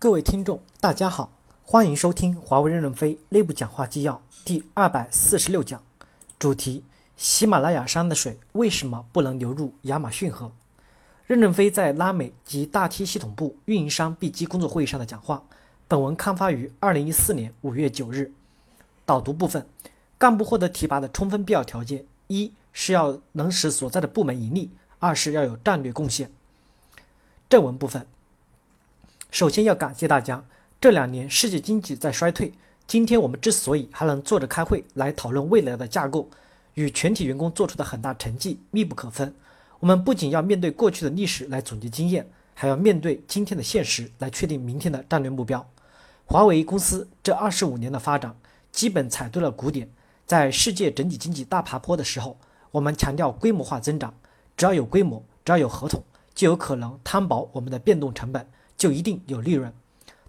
各位听众，大家好，欢迎收听华为任正非内部讲话纪要第二百四十六讲，主题：喜马拉雅山的水为什么不能流入亚马逊河？任正非在拉美及大 T 系统部运营商 B 机工作会议上的讲话。本文刊发于二零一四年五月九日。导读部分：干部获得提拔的充分必要条件，一是要能使所在的部门盈利，二是要有战略贡献。正文部分。首先要感谢大家。这两年世界经济在衰退，今天我们之所以还能坐着开会来讨论未来的架构，与全体员工做出的很大成绩密不可分。我们不仅要面对过去的历史来总结经验，还要面对今天的现实来确定明天的战略目标。华为公司这二十五年的发展，基本踩对了鼓点。在世界整体经济大爬坡的时候，我们强调规模化增长，只要有规模，只要有合同，就有可能摊薄我们的变动成本。就一定有利润。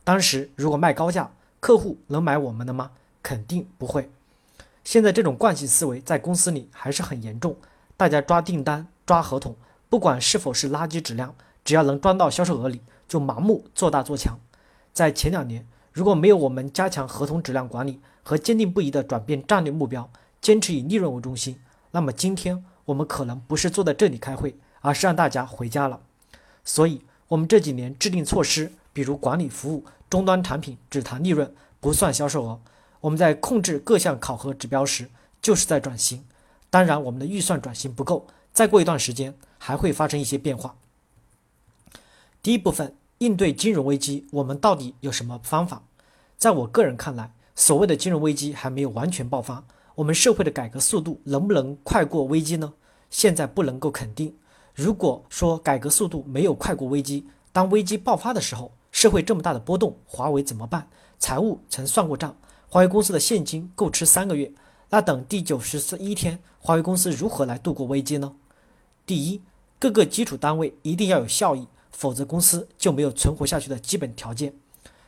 当时如果卖高价，客户能买我们的吗？肯定不会。现在这种惯性思维在公司里还是很严重。大家抓订单、抓合同，不管是否是垃圾质量，只要能装到销售额里，就盲目做大做强。在前两年，如果没有我们加强合同质量管理和坚定不移的转变战略目标，坚持以利润为中心，那么今天我们可能不是坐在这里开会，而是让大家回家了。所以。我们这几年制定措施，比如管理服务终端产品只谈利润不算销售额。我们在控制各项考核指标时，就是在转型。当然，我们的预算转型不够，再过一段时间还会发生一些变化。第一部分应对金融危机，我们到底有什么方法？在我个人看来，所谓的金融危机还没有完全爆发。我们社会的改革速度能不能快过危机呢？现在不能够肯定。如果说改革速度没有快过危机，当危机爆发的时候，社会这么大的波动，华为怎么办？财务曾算过账，华为公司的现金够吃三个月。那等第九十一天，华为公司如何来度过危机呢？第一，各个基础单位一定要有效益，否则公司就没有存活下去的基本条件。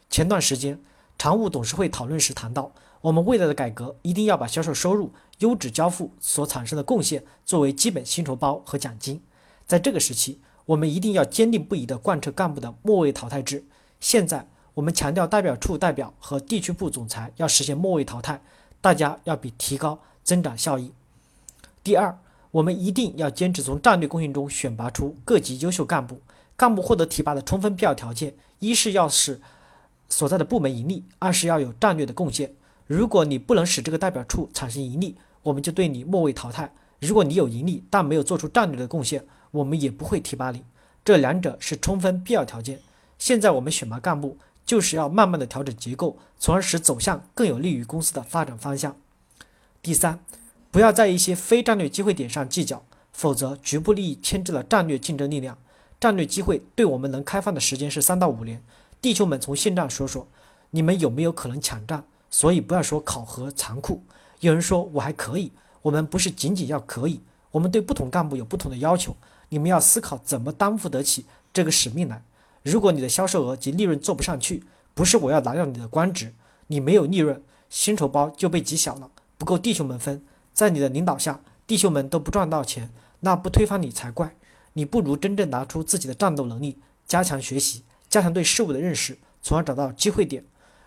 前段时间，常务董事会讨论时谈到，我们未来的改革一定要把销售收入、优质交付所产生的贡献作为基本薪酬包和奖金。在这个时期，我们一定要坚定不移地贯彻干部的末位淘汰制。现在我们强调代表处代表和地区部总裁要实现末位淘汰，大家要比提高增长效益。第二，我们一定要坚持从战略贡献中选拔出各级优秀干部。干部获得提拔的充分必要条件，一是要使所在的部门盈利，二是要有战略的贡献。如果你不能使这个代表处产生盈利，我们就对你末位淘汰。如果你有盈利，但没有做出战略的贡献，我们也不会提拔你。这两者是充分必要条件。现在我们选拔干部，就是要慢慢的调整结构，从而使走向更有利于公司的发展方向。第三，不要在一些非战略机会点上计较，否则局部利益牵制了战略竞争力量。战略机会对我们能开放的时间是三到五年。弟兄们，从现在说说，你们有没有可能抢占？所以不要说考核残酷。有人说我还可以。我们不是仅仅要可以，我们对不同干部有不同的要求。你们要思考怎么担负得起这个使命来。如果你的销售额及利润做不上去，不是我要拿掉你的官职，你没有利润，薪酬包就被挤小了，不够弟兄们分。在你的领导下，弟兄们都不赚到钱，那不推翻你才怪。你不如真正拿出自己的战斗能力，加强学习，加强对事物的认识，从而找到机会点。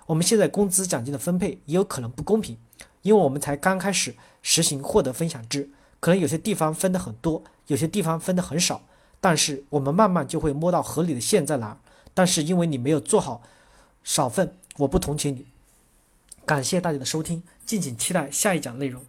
我们现在工资奖金的分配也有可能不公平。因为我们才刚开始实行获得分享制，可能有些地方分的很多，有些地方分的很少，但是我们慢慢就会摸到合理的线在哪。但是因为你没有做好少份，我不同情你。感谢大家的收听，敬请期待下一讲内容。